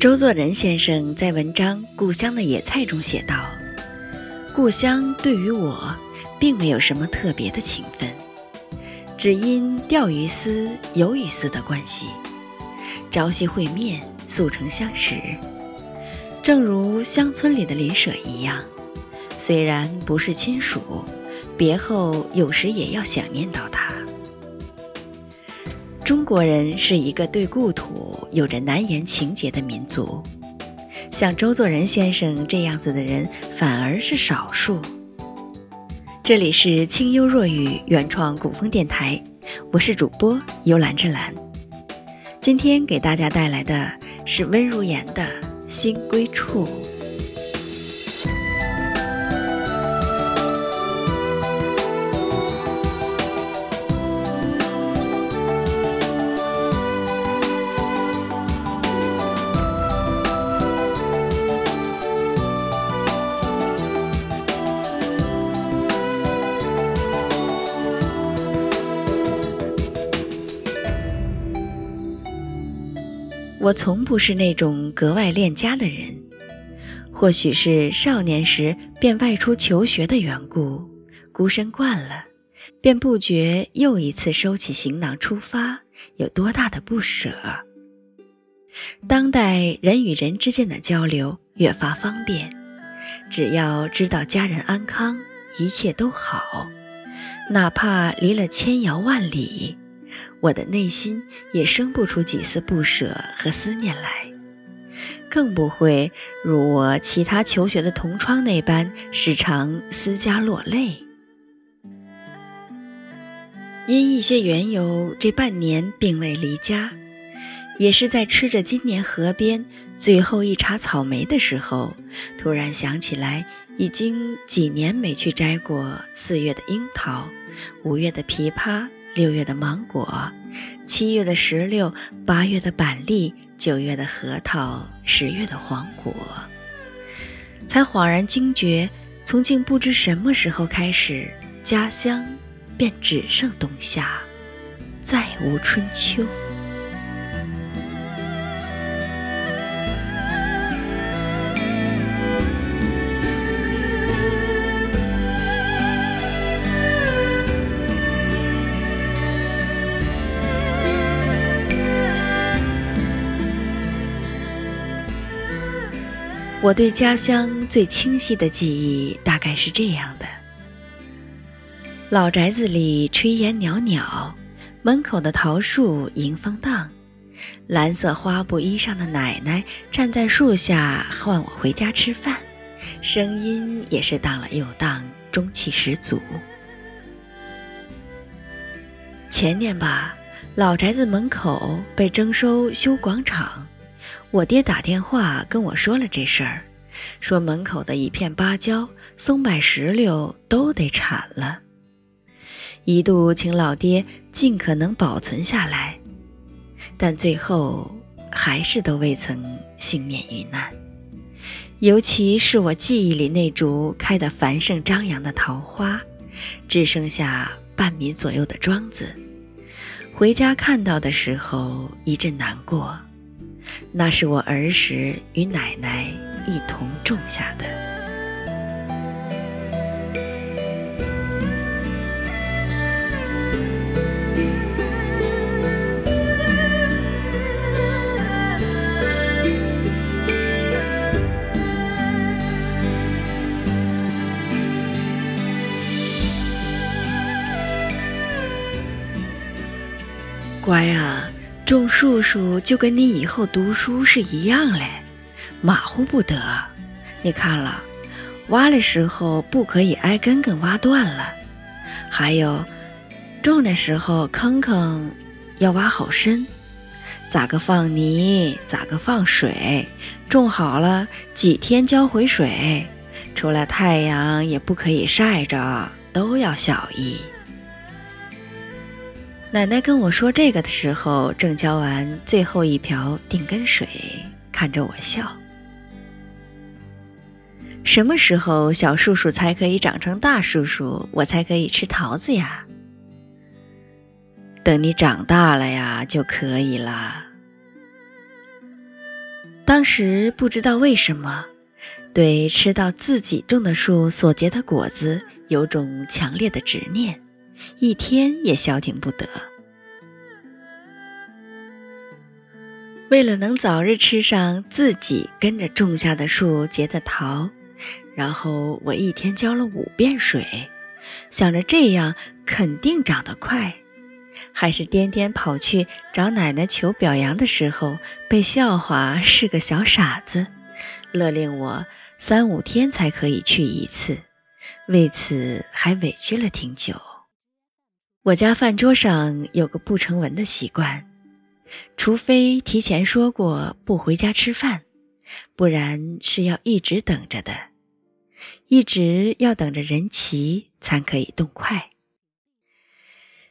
周作人先生在文章《故乡的野菜》中写道：“故乡对于我，并没有什么特别的情分，只因钓鱼丝、游鱼丝的关系，朝夕会面，速成相识。正如乡村里的邻舍一样，虽然不是亲属，别后有时也要想念到他。中国人是一个对故土。”有着难言情结的民族，像周作人先生这样子的人反而是少数。这里是清幽若雨原创古风电台，我是主播幽兰之兰。今天给大家带来的是温如言的《新归处》。我从不是那种格外恋家的人，或许是少年时便外出求学的缘故，孤身惯了，便不觉又一次收起行囊出发有多大的不舍。当代人与人之间的交流越发方便，只要知道家人安康，一切都好，哪怕离了千遥万里。我的内心也生不出几丝不舍和思念来，更不会如我其他求学的同窗那般时常思家落泪。因一些缘由，这半年并未离家，也是在吃着今年河边最后一茬草莓的时候，突然想起来，已经几年没去摘过四月的樱桃，五月的枇杷。六月的芒果，七月的石榴，八月的板栗，九月的核桃，十月的黄果，才恍然惊觉，从竟不知什么时候开始，家乡便只剩冬夏，再无春秋。我对家乡最清晰的记忆大概是这样的：老宅子里炊烟袅袅，门口的桃树迎风荡，蓝色花布衣裳的奶奶站在树下唤我回家吃饭，声音也是荡了又荡，中气十足。前年吧，老宅子门口被征收修广场。我爹打电话跟我说了这事儿，说门口的一片芭蕉、松柏、石榴都得铲了。一度请老爹尽可能保存下来，但最后还是都未曾幸免于难。尤其是我记忆里那株开得繁盛张扬的桃花，只剩下半米左右的桩子。回家看到的时候，一阵难过。那是我儿时与奶奶一同种下的。乖啊！种树树就跟你以后读书是一样嘞，马虎不得。你看了，挖的时候不可以挨根根挖断了。还有，种的时候坑坑要挖好深，咋个放泥，咋个放水。种好了几天浇回水，出了太阳也不可以晒着，都要小意。奶奶跟我说这个的时候，正浇完最后一瓢定根水，看着我笑。什么时候小树树才可以长成大树树，我才可以吃桃子呀？等你长大了呀，就可以啦。当时不知道为什么，对吃到自己种的树所结的果子有种强烈的执念，一天也消停不得。为了能早日吃上自己跟着种下的树结的桃，然后我一天浇了五遍水，想着这样肯定长得快。还是颠颠跑去找奶奶求表扬的时候，被笑话是个小傻子，勒令我三五天才可以去一次，为此还委屈了挺久。我家饭桌上有个不成文的习惯。除非提前说过不回家吃饭，不然是要一直等着的，一直要等着人齐才可以动筷。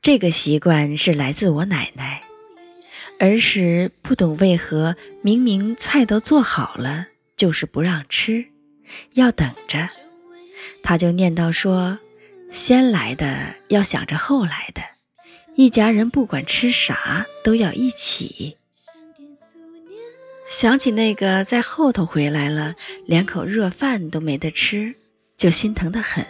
这个习惯是来自我奶奶。儿时不懂为何明明菜都做好了，就是不让吃，要等着，她就念叨说：“先来的要想着后来的。”一家人不管吃啥都要一起。想起那个在后头回来了，连口热饭都没得吃，就心疼得很。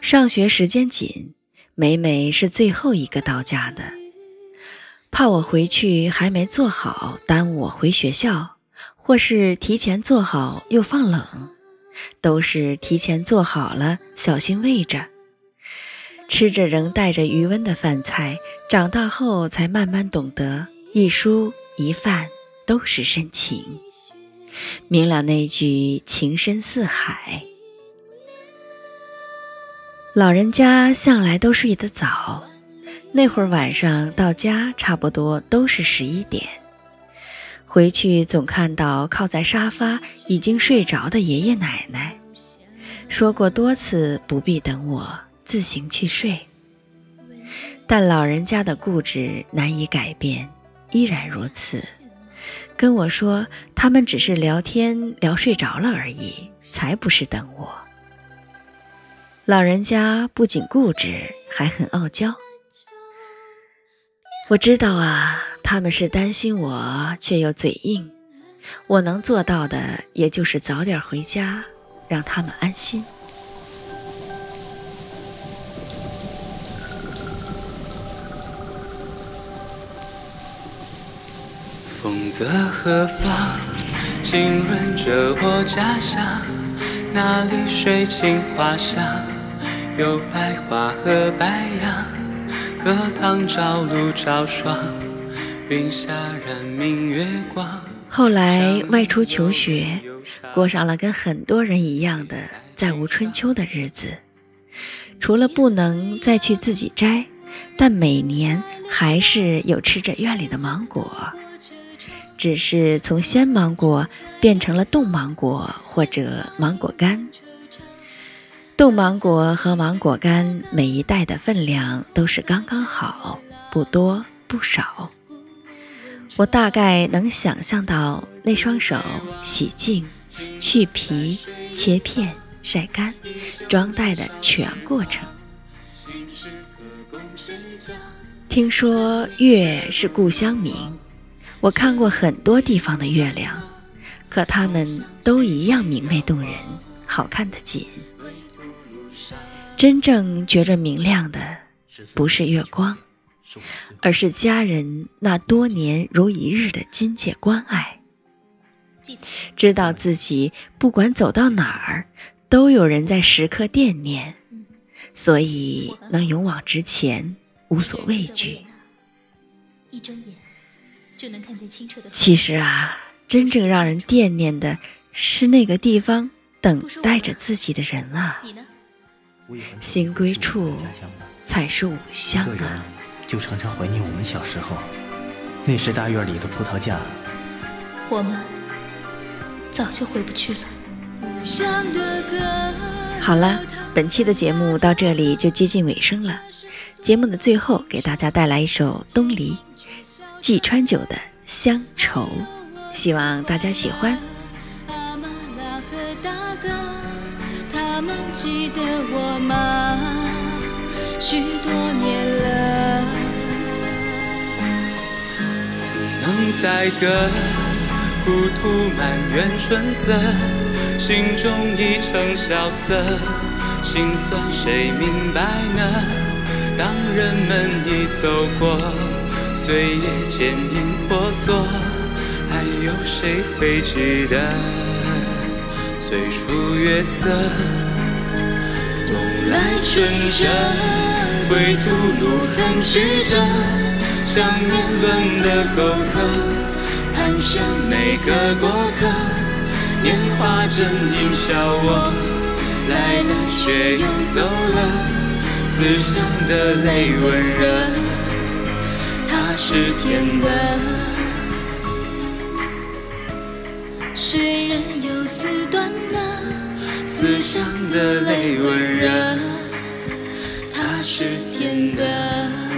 上学时间紧，每每是最后一个到家的，怕我回去还没做好，耽误我回学校；或是提前做好又放冷，都是提前做好了，小心喂着。吃着仍带着余温的饭菜，长大后才慢慢懂得一蔬一饭都是深情，明了那句情深似海。老人家向来都睡得早，那会儿晚上到家差不多都是十一点，回去总看到靠在沙发已经睡着的爷爷奶奶，说过多次不必等我。自行去睡，但老人家的固执难以改变，依然如此。跟我说他们只是聊天聊睡着了而已，才不是等我。老人家不仅固执，还很傲娇。我知道啊，他们是担心我，却又嘴硬。我能做到的，也就是早点回家，让他们安心。风在何方？浸润着我家乡，那里水清花香，有白花和白杨，荷塘朝露朝霜，后来外出求学，过上了跟很多人一样的再无春秋的日子，除了不能再去自己摘，但每年还是有吃着院里的芒果。只是从鲜芒果变成了冻芒果或者芒果干。冻芒果和芒果干每一袋的分量都是刚刚好，不多不少。我大概能想象到那双手洗净、去皮、切片、晒干、装袋的全过程。听说月是故乡明。我看过很多地方的月亮，可它们都一样明媚动人，好看的紧。真正觉着明亮的，不是月光，而是家人那多年如一日的亲切关爱。知道自己不管走到哪儿，都有人在时刻惦念，所以能勇往直前，无所畏惧。一睁眼。就能看见清澈的。其实啊，真正让人惦念的是那个地方等待着自己的人啊。你呢？心归处，才是吾乡啊。就常常怀念我们小时候，那时大院里的葡萄架。我们早就回不去了。好了，本期的节目到这里就接近尾声了。节目的最后，给大家带来一首《东篱》。季川酒的乡愁，希望大家喜欢。阿妈拉和大哥，他们记得我吗？许多年了。能载歌，故土满园春色，心中已成萧瑟，心酸谁明白呢？当人们已走过，岁月渐影婆娑，还有谁会记得最初月色？冬来春折，归途路很曲折，想年轮的沟壑，盘旋每个过客。年华正映笑我，来了却又走了。思乡的泪温热，它是甜的。谁人有丝断呢？思乡的泪温热，它是甜的。